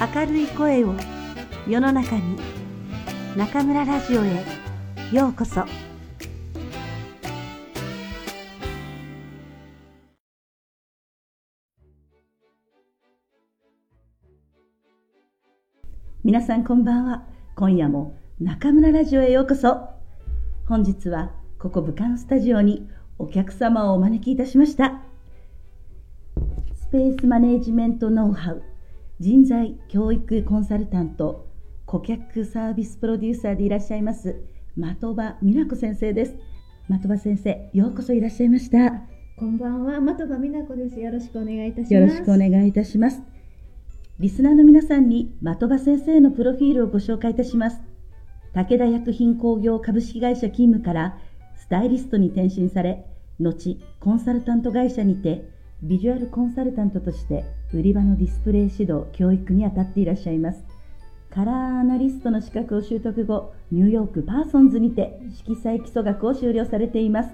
明るい声を世の中に中村ラジオへようこそ。皆さんこんばんは。今夜も中村ラジオへようこそ。本日はここ武漢スタジオにお客様をお招きいたしました。スペースマネージメントノウハウ人材教育コンサルタント顧客サービスプロデューサーでいらっしゃいます的場美奈子先生です。的場先生ようこそいらっしゃいました。こんばんは的場美奈子です。よろしくお願いいたします。よろしくお願いいたします。リスナーの皆さんに的場先生のプロフィールをご紹介いたします。武田薬品工業株式会社勤務からスタイリストに転身され後コンサルタント会社にてビジュアルコンサルタントとして売り場のディスプレイ指導教育にあたっていらっしゃいます。カラーアナリストの資格を習得後ニューヨークパーソンズにて色彩基礎学を修了されています。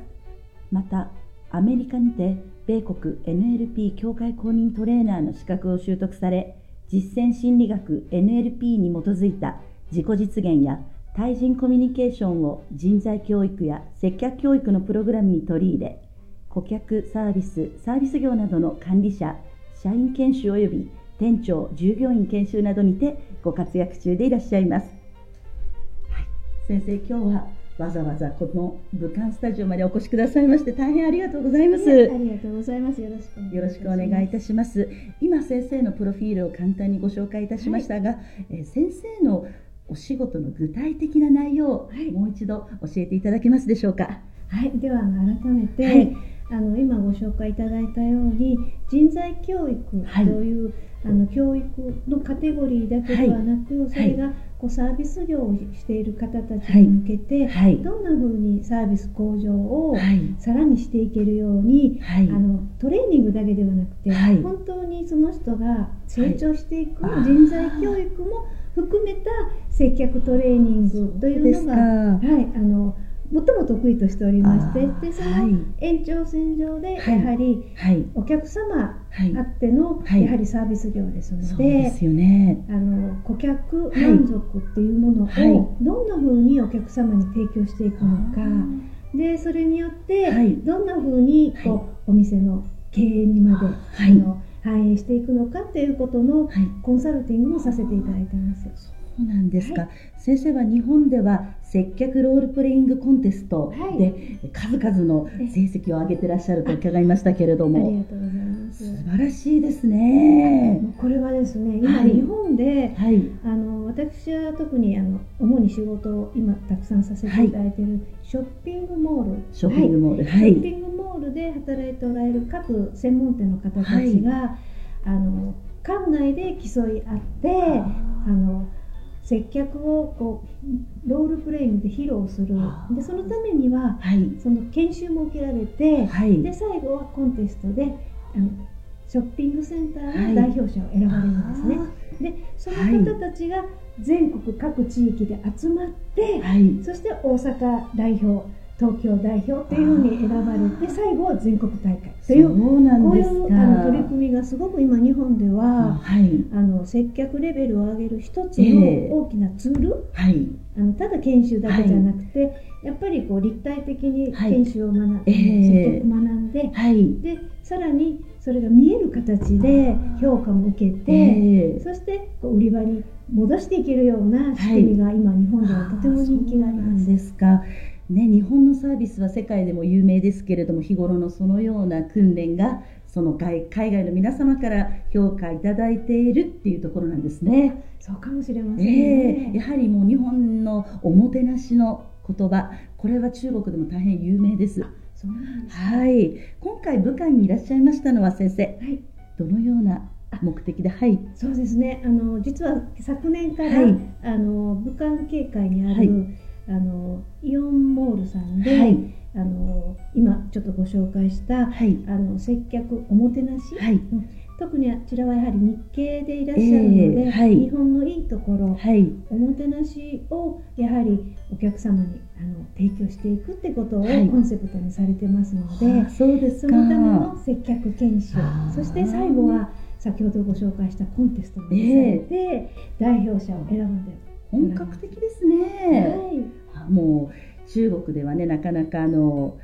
またアメリカにて米国 NLP 協会公認トレーナーの資格を習得され実践心理学 NLP に基づいた自己実現や対人コミュニケーションを人材教育や接客教育のプログラムに取り入れ顧客サービス、サービス業などの管理者、社員研修及び店長、従業員研修などにてご活躍中でいらっしゃいます。はい、先生、今日はわざわざこの武漢スタジオまでお越しくださいまして大変ありがとうございます。ありがとうございます。よろしくよろしくお願いいたします。今先生のプロフィールを簡単にご紹介いたしましたが、はい、え先生のお仕事の具体的な内容をもう一度教えていただけますでしょうか？はい、では改めて、はいあの今ご紹介いただいたように人材教育という、はい、あの教育のカテゴリーだけではなく、はい、それがこうサービス業をしている方たちに向けて、はい、どんなふうにサービス向上をさらにしていけるように、あのトレーニングだけではなくて、本当にその人が成長していく人材教育も含めた接客トレーニングというのが、はい、あの最も得意としておりましてでその延長線上でやはりお客様あってのやはりサービス業ですのであの顧客満足っていうものをどんなふうにお客様に提供していくのか。でそれによってどんなふうにこうお店の経営にまであの反映していくのかっていうことのコンサルティングもさせていただいてます。そうなんですか、はい、先生は日本では接客ロールプレイングコンテストで数々の成績を上げてらっしゃると伺いましたけれども、ありがとうございます。素晴らしいですね。これはですね今日本で、はい、あの私は特にあの主に仕事を今たくさんさせていただいてい。る、ショッピングモール。ショッピングモール、はい、ショッピングモールで働いておられる各専門店の方たちが、あの館内で競い合ってあの接客をこうロールプレイングで披露する。でそのためには、はい、その研修も受けられて、はい、で最後はコンテストであのショッピングセンターの代表者を選ばれるんですね。はい、でその方たちが全国各地域で集まって、そして大阪代表東京代表というふうに選ばれて最後は全国大会というそうなんですこういうあの取り組みがすごく今日本では、はい、あの接客レベルを上げる一つの大きなツール、えー、はい、あのただ研修だけじゃなくて、はい、やっぱりこう立体的に研修を学んで、はい、接客学んで,、はい、でさらにそれが見える形で評価も受けて、えー、そしてこう売り場に戻していけるような仕組みが今日本ではとても人気があります。ですかね、日本のサービスは世界でも有名ですけれども日頃のそのような訓練がその海外の皆様から評価いただいているっていうところなんですね。そうかもしれません、ね、えー、やはりもう日本のおもてなしの言葉これは中国でも大変有名です。そうなんですはい、今回武漢にいらっしゃいましたのは先生、はい、どのような目的で、はい、そうですね。あの実は昨年から、はい、あの武漢警戒にある、はいあのイオンモールさんで、はい、あの今ちょっとご紹介した、はい、あの接客おもてなし、はい、特にあちらはやはり日系でいらっしゃるので、えーはい、日本のいいところ、はい、おもてなしをやはりお客様にあの提供していくってことをコンセプトにされてますので、はい、そうですそのための接客研修そして最後は先ほどご紹介したコンテストに出されて、代表者を選んで本格的ですね、はい、もう中国ではねなかなかあの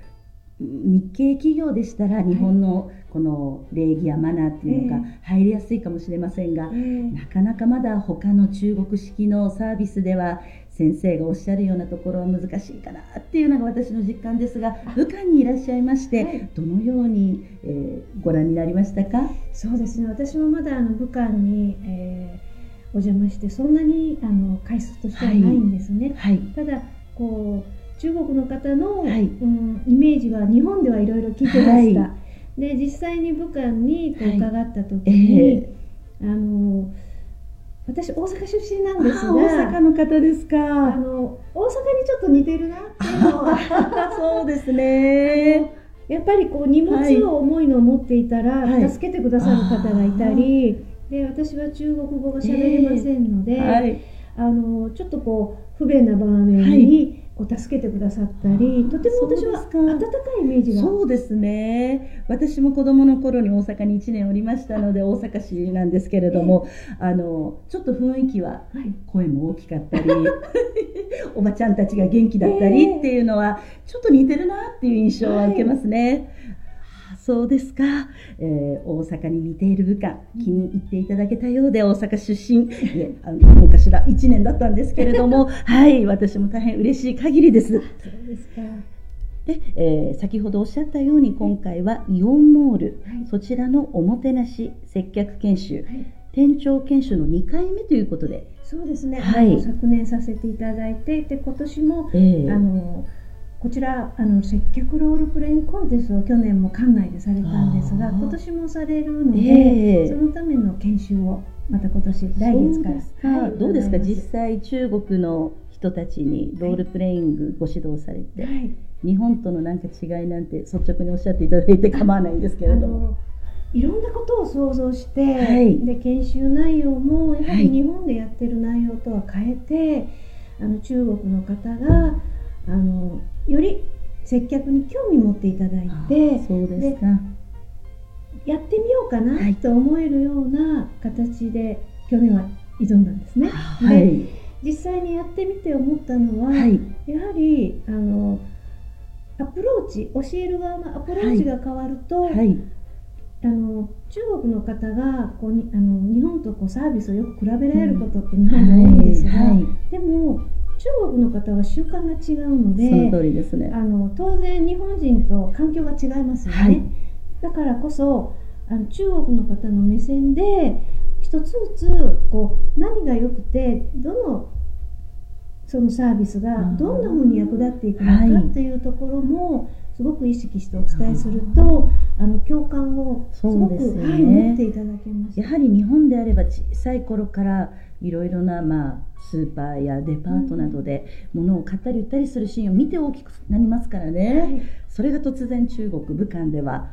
日系企業でしたら日本のこの礼儀やマナーっていうのが入りやすいかもしれませんが、えー、なかなかまだ他の中国式のサービスでは先生がおっしゃるようなところは難しいかなっていうのが私の実感ですが武漢にいらっしゃいまして、はい、どのように、えー、ご覧になりましたか？そうですね。私もまだあの武漢に、えー、お邪魔してそんなにあの回数としてはないんですね。はい、ただこう中国の方の、はい、うん、イメージは日本ではいろいろ聞いてました。はい、で実際に武漢にこう伺った時に、えー、あの私大阪出身なんですが大阪の方ですか。あの大阪にちょっと似てるなっていうのは。そうですね。やっぱりこう荷物を重いのを持っていたら、助けてくださる方がいたり、はい、で私は中国語が喋れませんので、えーはい、あのちょっとこう不便な場面にこう助けてくださったりとても私は温かいイメージが。そうですね。私も子供の頃に大阪に1年おりましたので大阪市なんですけれども、えー、あのちょっと雰囲気は声も大きかったり、はい、おばちゃんたちが元気だったりっていうのはちょっと似てるなっていう印象は受けますね。はいそうですか、えー、大阪に似ている部下気に入っていただけたようで大阪出身。いえあの昔ら1年だったんですけれども はい私も大変嬉しい限りです。そうですか。で、えー、先ほどおっしゃったように今回はイオンモール、はい、そちらのおもてなし接客研修、はい、店長研修の2回目ということでそうですね、はい、昨年させていただいてで今年も、えー、あのこちらあの接客ロールプレインコンテストを去年も館内でされたんですが今年もされるので、えー、そのための研修をまた今年来月から、はい、どうですか？実際中国の人たちにロールプレイングご指導されて、はい、日本とのなんか違いなんて率直におっしゃっていただいて構わないんですけれども。いろんなことを想像して、はい、で研修内容もやはり日本でやってる内容とは変えて、あの中国の方があのより接客に興味持っていただいてそうですか。やってみようかなと思えるような形で去年は挑んだんですね。はい、で実際にやってみて思ったのは、はい、やはりあのアプローチ教える側のアプローチが変わると、はい、あの中国の方がこうにあの日本とこうサービスをよく比べられることって日本で多いんですが、でも中国の方は習慣が違うのでその通りですね。あの当然日本人と環境が違いますよね、はい、だからこそあの中国の方の目線で一つずつこう何が良くてどのそのサービスがどんなふうに役立っていくのかっていうところもすごく意識してお伝えするとあの共感をすごく、ね、はい、持っていただけます。やはり日本であれば小さい頃からいろいろな、まあ、スーパーやデパートなどで物を買ったり売ったりするシーンを見て大きくなりますからね、はい、それが突然中国武漢では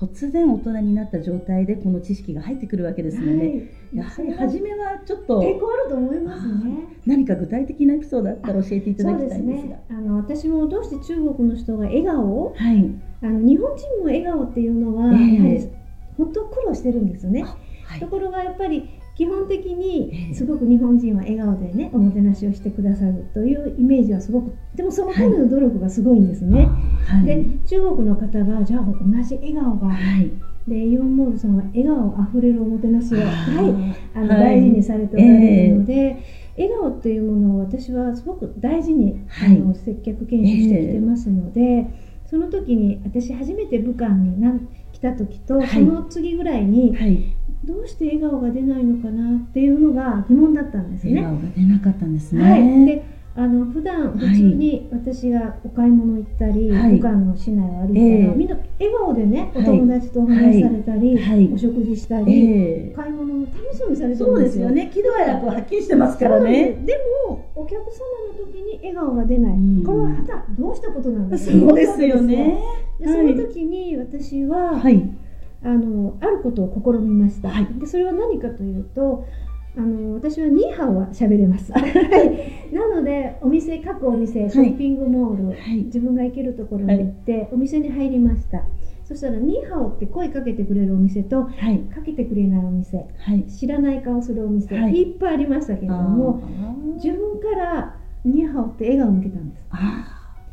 突然大人になった状態でこの知識が入ってくるわけですよね、はい、やはり初めはちょっと抵抗あると思いますね。何か具体的なエピソードあったら教えていただきたいんですが、ね、あの私もどうして中国の人が笑顔、はい、あの日本人も笑顔っていうのは、やはり本当苦労してるんですよね、はい、ところがやっぱり基本的にすごく日本人は笑顔でねおもてなしをしてくださるというイメージはすごくでもそのための努力がすごいんですね。はい、で中国の方がじゃあ同じ笑顔が、はい、でイオンモールさんは笑顔あふれるおもてなしを、はい、あの大事にされておられるので。えー笑顔っていうものを私はすごく大事に、あの接客研修してきてますので、えー、その時に私初めて武漢に来た時と、その次ぐらいに、どうして笑顔が出ないのかなっていうのが疑問だったんですね。笑顔が出なかったんですね。はい、であの普段普通に私がお買い物行ったり、はい、武漢の市内を歩いたら、えー、みんな笑顔でねお友達とお話しされたり、はい、お食事したり、えー、買い物も楽しそうにされてるんですよ。そうですよね。喜怒哀楽はっきりしてますからね。でもお客様の時に笑顔が出ない、うん、これははたどうしたことなんだろうそうですよね。でその時に私は、はいあのあることを試みました、はい、でそれは何かというとあの私はニーハオは喋れます。はい、なのでお店各お店ショッピングモール、はい、自分が行けるところに行って、お店に入りました。そしたら「ニーハオ」って声かけてくれるお店と、はい、かけてくれないお店、はい、知らない顔するお店、はい、いっぱいありましたけれども自分から「ニーハオ」って笑顔を向けたんです。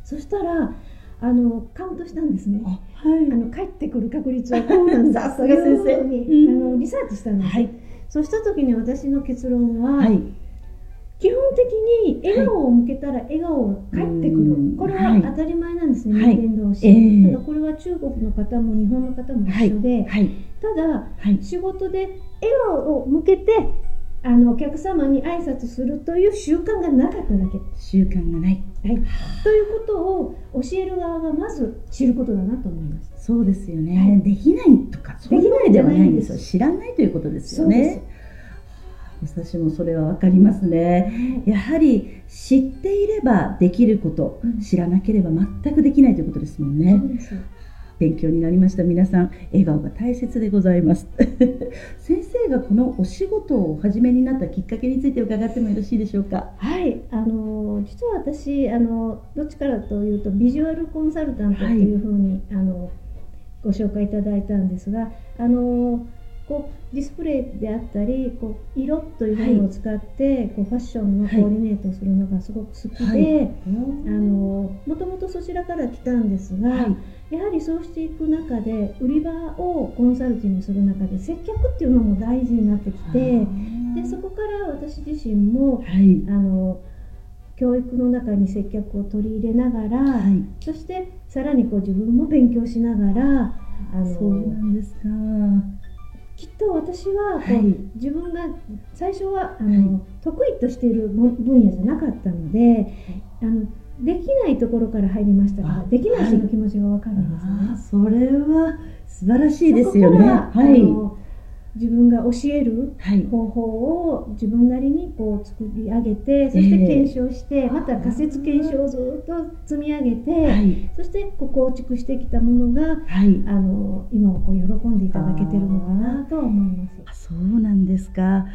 そしたらあのカウントしたんですね、はい、あの帰ってくる確率はこうなんだ。というふうに、あのリサーチしたんです、はい、そうした時に私の結論は、はい。基本的に笑顔を向けたら笑顔が返ってくる、はい、これは当たり前なんですね、はい、人間同士、えー、ただこれは中国の方も日本の方も一緒で、はい、ただ、仕事で笑顔を向けてあのお客様に挨拶するという習慣がなかっただけ。習慣がない、はい、ということを教える側がまず知ることだなと思います。そうですよね、できないとかできないではないんです。よ知らないということですよね。私もそれは分かりますね、やはり知っていればできること、うん、知らなければ全くできないということですもんね勉強になりました。皆さん笑顔が大切でございます。先生がこのお仕事をお始めになったきっかけについて伺ってもよろしいでしょうか？はい。あの実は私あのどっちからというとビジュアルコンサルタントっていうふうに、はい、あのご紹介いただいたんですがあのこうディスプレイであったりこう色というものを使って、はい、こうファッションのコーディネートをするのがすごく好きで、はい、あのもともとそちらから来たんですが、はい、やはりそうしていく中で売り場をコンサルティングする中で接客っていうのも大事になってきてでそこから私自身も、あの教育の中に接客を取り入れながら、そしてさらにこう自分も勉強しながらあのそうなんですかきっと私はこう、はい、自分が最初はあの、はい、得意としている分野じゃなかったので、あのできないところから入りましたからできない人の気持ちが分かるんですね。それは素晴らしいですよね。はい。自分が教える方法を自分なりにこう作り上げて、そして検証して、また仮説検証をずっと積み上げて、そしてこう構築してきたものが、あの今はこう喜んでいただけてるのかなと思います。そうなんですか。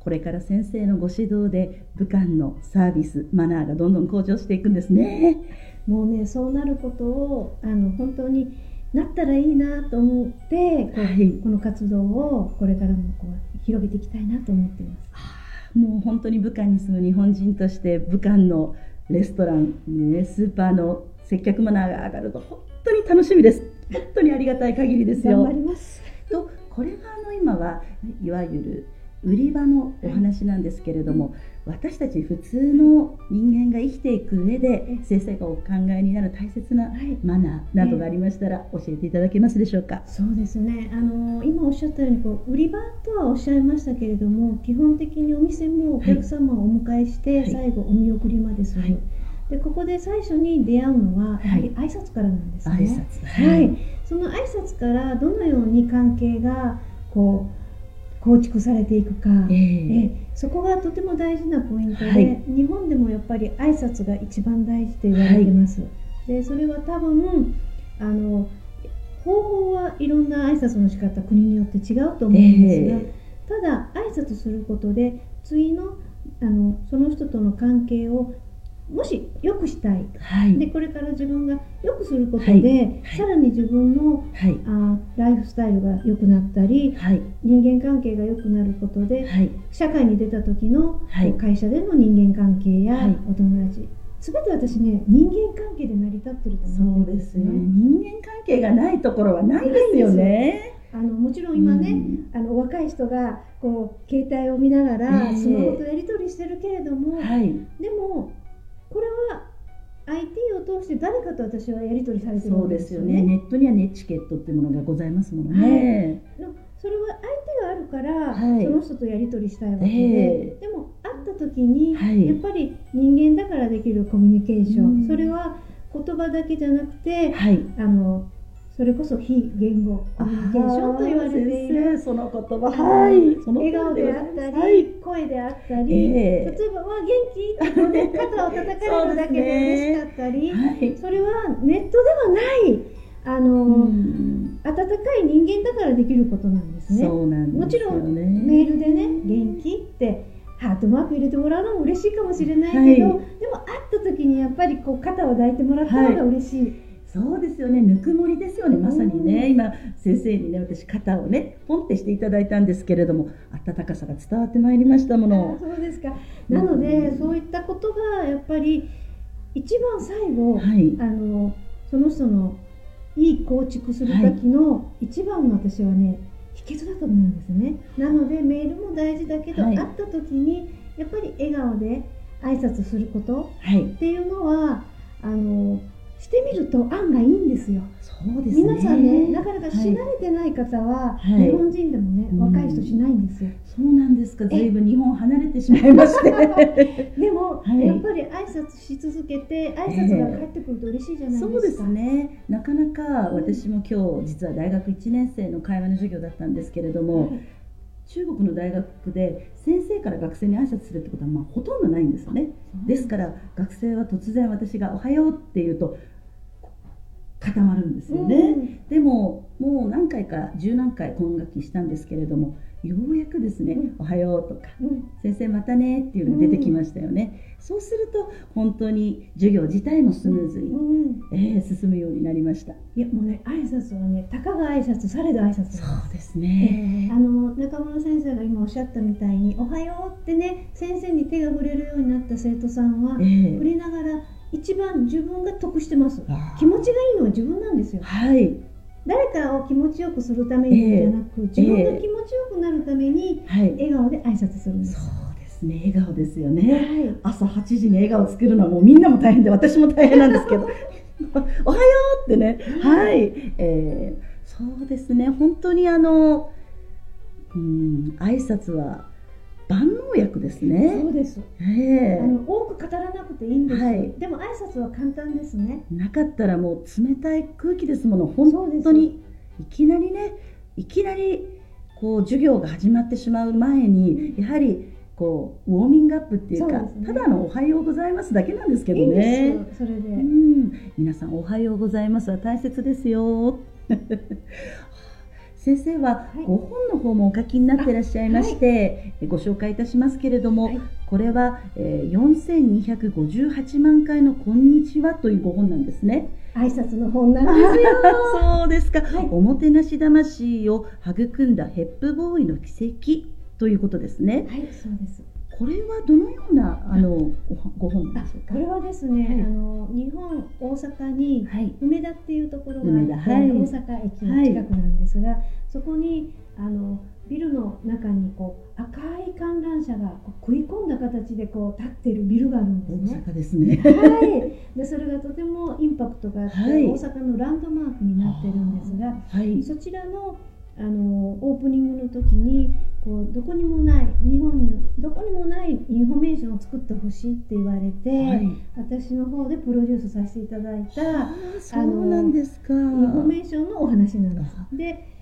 これから先生のご指導で武漢のサービスマナーがどんどん向上していくんですね。もうねそうなることをあの本当になったらいいなと思ってこ,、はい、この活動をこれからもこう広げていきたいなと思ってます。もう本当に武漢に住む日本人として武漢のレストラン、ね、スーパーの接客マナーが上がると本当に楽しみです。本当にありがたい限りですよ。頑張ります。とこれがあの今はいわゆる売り場のお話なんですけれども、私たち普通の人間が生きていく上で先生がお考えになる大切なマナーなどがありましたら教えていただけますでしょうか？そうですね。あの今おっしゃったようにこう売り場とはおっしゃいましたけれども基本的にお店もお客様をお迎えして最後お見送りまでする。はい。でここで最初に出会うのはやはり挨拶からなんですね。はい、はい、その挨拶からどのように関係がこう構築されていくか、えー、えそこがとても大事なポイントで、はい、日本でもやっぱり挨拶が一番大事と言われてます。はい、でそれは多分あの方法はいろんな挨拶の仕方国によって違うと思うんですが、えー、ただ挨拶することで次のあのその人との関係をもし良くしたい、はい、でこれから自分が良くすることで、はい、さらに自分の、はい、あライフスタイルが良くなったり、人間関係が良くなることで、社会に出た時の、会社での人間関係やお友達。全て私ね人間関係で成り立ってると思うんですね。人間関係がないところはないですよね。あのもちろん今ね、うん、あの若い人がこう携帯を見ながらスマホとやり取りしてるけれども、えーはい、でもこれは IT を通して誰かと私はやり取りされてるんですよね。そうですよね。ネットにはネチケットっていうものがございますものね。はい、それは相手があるから、はい、その人とやり取りしたいわけで、えー、でも会った時に、はい、やっぱり人間だからできるコミュニケーション、それは言葉だけじゃなくて、あのそれこそ非言語コミュニケーションと言われている。その言葉。はい、笑顔であったり、はい、声であったり、えー、例えば「わ元気?」ってね、肩を叩かれるだけで嬉しかったり。そ、ね。はい、それはネットではないあの、うん、温かい人間だからできることなんですね。す、ね、もちろんメールでね「元気?」ってハートマーク入れてもらうのも嬉しいかもしれないけど、はい、でも会った時にやっぱりこう肩を抱いてもらった方が嬉しい。そうですよね。ぬくもりですよね。まさにね、うん、今先生にね私肩をねポンってしていただいたんですけれども温かさが伝わってまいりましたもの。そうですか。なので、うん、そういったことがやっぱり一番最後、はい、あのその人のいい構築する時の一番の私はね、秘訣だと思うんですね。なのでメールも大事だけど、はい、会った時にやっぱり笑顔で挨拶することっていうのは、あのしてみると案外いいんですよ。そうです、ね、皆さんねなかなかし慣れてない方は、はい、日本人でもね、若い人しないんですよ。そうなんですか。ずいぶん日本離れてしまいまして。でも、はい、やっぱり挨拶し続けて挨拶が返ってくると嬉しいじゃないですか。そうですね。なかなか私も今日実は大学1年生の会話の授業だったんですけれども。はい中国の大学で先生から学生に挨拶するってことはまあほとんどないんですよね。ですから学生は突然私が「おはよう」って言うと固まるんですよね、うん、でももう何回か十何回今学期したんですけれどもようやくですね「うん、おはよう」とか、うん「先生またね」っていうのが出てきましたよね、そうすると本当に授業自体もスムーズに、えー、進むようになりました。いやもうね挨拶はねたかが挨拶されど挨拶。そうですね、えー、あの中村先生が今おっしゃったみたいに「おはよう」ってね先生に手が触れるようになった生徒さんは、えー、触れながら一番自分が得してます。気持ちがいいのは自分なんですよ。はい誰かを気持ちよくするためにじゃなく、えー、自分が気持ちよくなるために、笑顔で挨拶するんです、そうですね。笑顔ですよね、はい、朝8時に笑顔を作るのはもうみんなも大変で私も大変なんですけど。おはようってね。はい、えー、そうですね。本当にあのうん挨拶は万能薬ですね。そうです。ええー、あの多く語らなくていいんです。はい、でも挨拶は簡単ですね。なかったらもう冷たい空気ですもの。本当にいきなりね、いきなりこう授業が始まってしまう前に、やはりこうウォーミングアップっていうか、ね、ただのおはようございますだけなんですけどね。いいそれで。うん、皆さんおはようございますは大切ですよ。先生は5本の方もお書きになってらっしゃいまして、はい、ご紹介いたしますけれども、はい、これは、えー、4258万回の「こんにちは」という5本なんですね。挨拶の本なんですよ。そうですか、はい、おもてなし魂を育んだヘップボーイの奇跡ということですね。はい、そうです。これはどのようなあのご本でしょうか？これはですね、はい、あの日本大阪に梅田っていうところがあって、はい、大阪駅の近くなんですが、はい、そこにあのビルの中にこう赤い観覧車がこう食い込んだ形でこう立っているビルがあるんですね。大阪ですね。はい。でそれがとてもインパクトがあって、大阪のランドマークになってるんですが、そちらのあのオープニングの時にこうどこにもない日本にどこにもないインフォメーションを作ってほしいって言われて、はい、私の方でプロデュースさせていただいたあのなんですかインフォメーションのお話なんです。で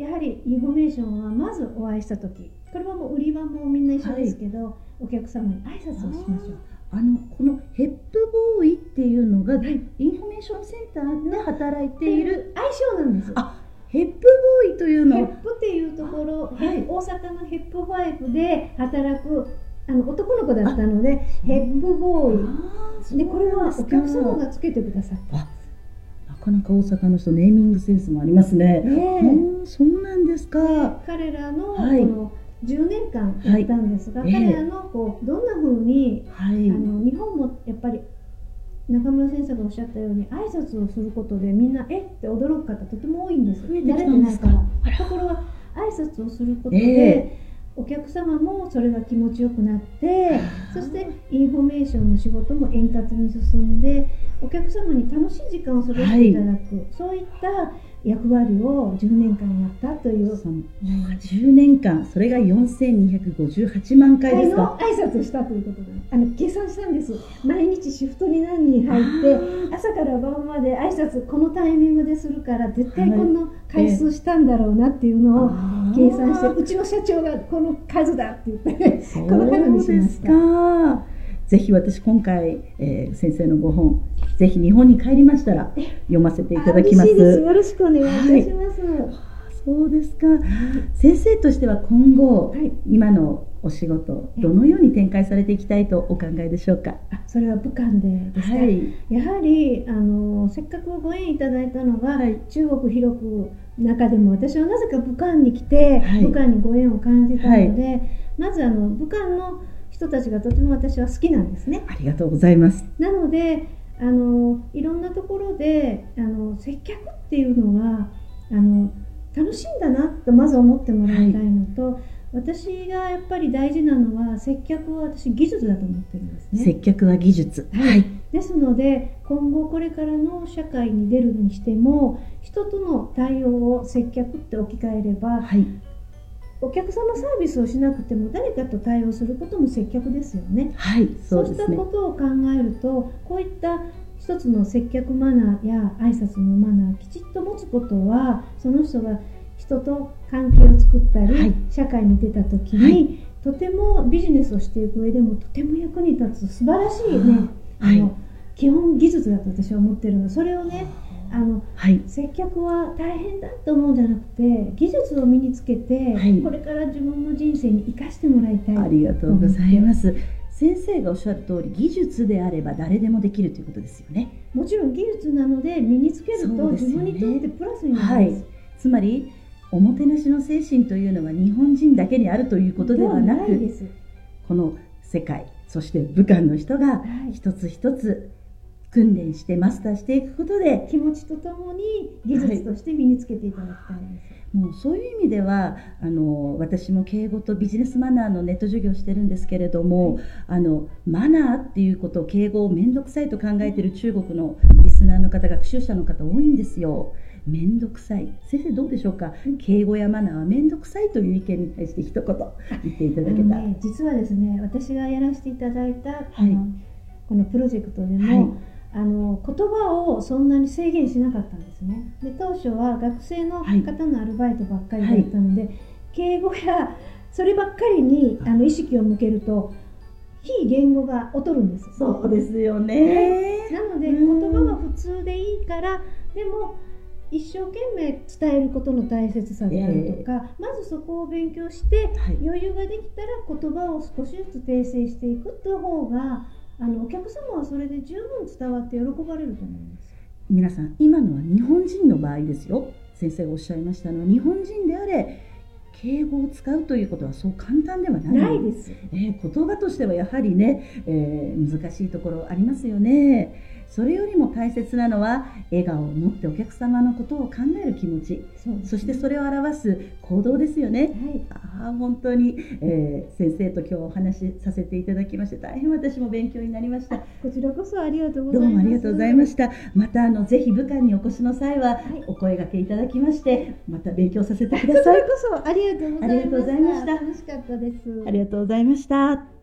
やはりインフォメーションはまずお会いした時これはもう売り場もみんな一緒ですけど、はい、お客様に挨拶をしましょう。あのこのヘップボーイっていうのが、はい、インフォメーションセンターで働いている愛称なんです。あヘップボーイというのヘップっていうところ、はい、大阪のヘップファイブで働くあの男の子だったのでヘップボーイ。でこれはお客様がつけてくださった。なかなか大阪の人ネーミングセンスもありますね。ねそうなんですか。彼らのこの10年間やったんですが、はい、彼らのこうどんなふうに、はい、あの日本もやっぱり中村先生がおっしゃったように挨拶をすることでみんなえって驚く方とても多いんです。慣れてないから。ところが挨拶をすることで、えー、お客様もそれが気持ちよくなってそしてインフォメーションの仕事も円滑に進んでお客様に楽しい時間を過ごしていただく、はい、そういった役割を10年間やったという。その10年間。それが4258万回ですか？挨拶したということであの計算したんです。毎日シフトに何人入って朝から晩まで挨拶このタイミングでするから絶対この回数したんだろうなっていうのを計算して、うちの社長がこの数だって言ってこの数にしました。ぜひ私今回、えー、先生のご本ぜひ日本に帰りましたら読ませていただきます。よろしくお願いいたします。はい。そうですか、先生としては今後、はい、今のお仕事どのように展開されていきたいとお考えでしょうか？それは武漢でですね、はい、やはりあのせっかくご縁いただいたのが、はい、中国広く中でも私はなぜか武漢に来て、はい、武漢にご縁を感じたので、まずあの武漢の人たちがとても私は好きなんですね。ありがとうございます。なのであのいろんなところであの接客っていうのはあの楽しいんだなとまず思ってもらいたいのと、はい、私がやっぱり大事なのは接客は私技術だと思ってるんですね。接客は技術。はい、ですので今後これからの社会に出るにしても人との対応を接客って置き換えれば、はい、お客様サービスをしなくても誰かと対応することも接客ですよね。はい、そう、ね、したことを考えるとこういった一つの接客マナーや挨拶のマナーきちっと持つことはその人が人と関係を作ったり、はい、社会に出た時に、はい、とてもビジネスをしていく上でもとても役に立つ素晴らしいね、あの基本技術だと私は思ってるの。それをねあの、はい、接客は大変だと思うんじゃなくて技術を身につけて、はい、これから自分の人生に生かしてもらいたい。ありがとうございます。先生がおっしゃる通り技術であれば誰でもできるということですよね。もちろん技術なので身につけると自分にとってプラスになるんです、はい、つまりおもてなしの精神というのは日本人だけにあるということではなくこの世界そして武漢の人が一つ一つ訓練してマスターしていくことで気持ちとともに技術として身につけていただきたいです、はい、もうそういう意味ではあの私も敬語とビジネスマナーのネット授業をしてるんですけれども、はい、あのマナーっていうことを敬語を面倒くさいと考えている中国のリスナーの方学習者の方多いんですよ。面倒くさい。先生どうでしょうか、敬語やマナーは面倒くさいという意見に対して一言言っていただけた、ね、実はですね私がやらせていただいた、はい、このプロジェクトでも、あの言葉をそんなに制限しなかったんですね。で当初は学生の方のアルバイトばっかりだったので、はい、敬語やそればっかりにあの意識を向けると非言語が劣るんです。そうですよね、なので言葉は普通でいいからでも一生懸命伝えることの大切さであるとか、えー、まずそこを勉強して、はい、余裕ができたら言葉を少しずつ訂正していくっていう方があのお客様はそれで十分伝わって喜ばれると思います。皆さん今のは日本人の場合ですよ。先生がおっしゃいましたのは日本人であれ敬語を使うということはそう簡単ではない。ないです、えー、言葉としてはやはりね、えー、難しいところありますよねそれよりも大切なのは笑顔を持ってお客様のことを考える気持ち。そ,、ね、そしてそれを表す行動ですよね、はい、ああ本当に、えー、先生と今日お話しさせていただきまして大変私も勉強になりました。こちらこそありがとうございます。どうもありがとうございました。またあのぜひ武漢にお越しの際は、お声がけいただきましてまた勉強させてください。こそありがとうございました。楽しかったです。ありがとうございました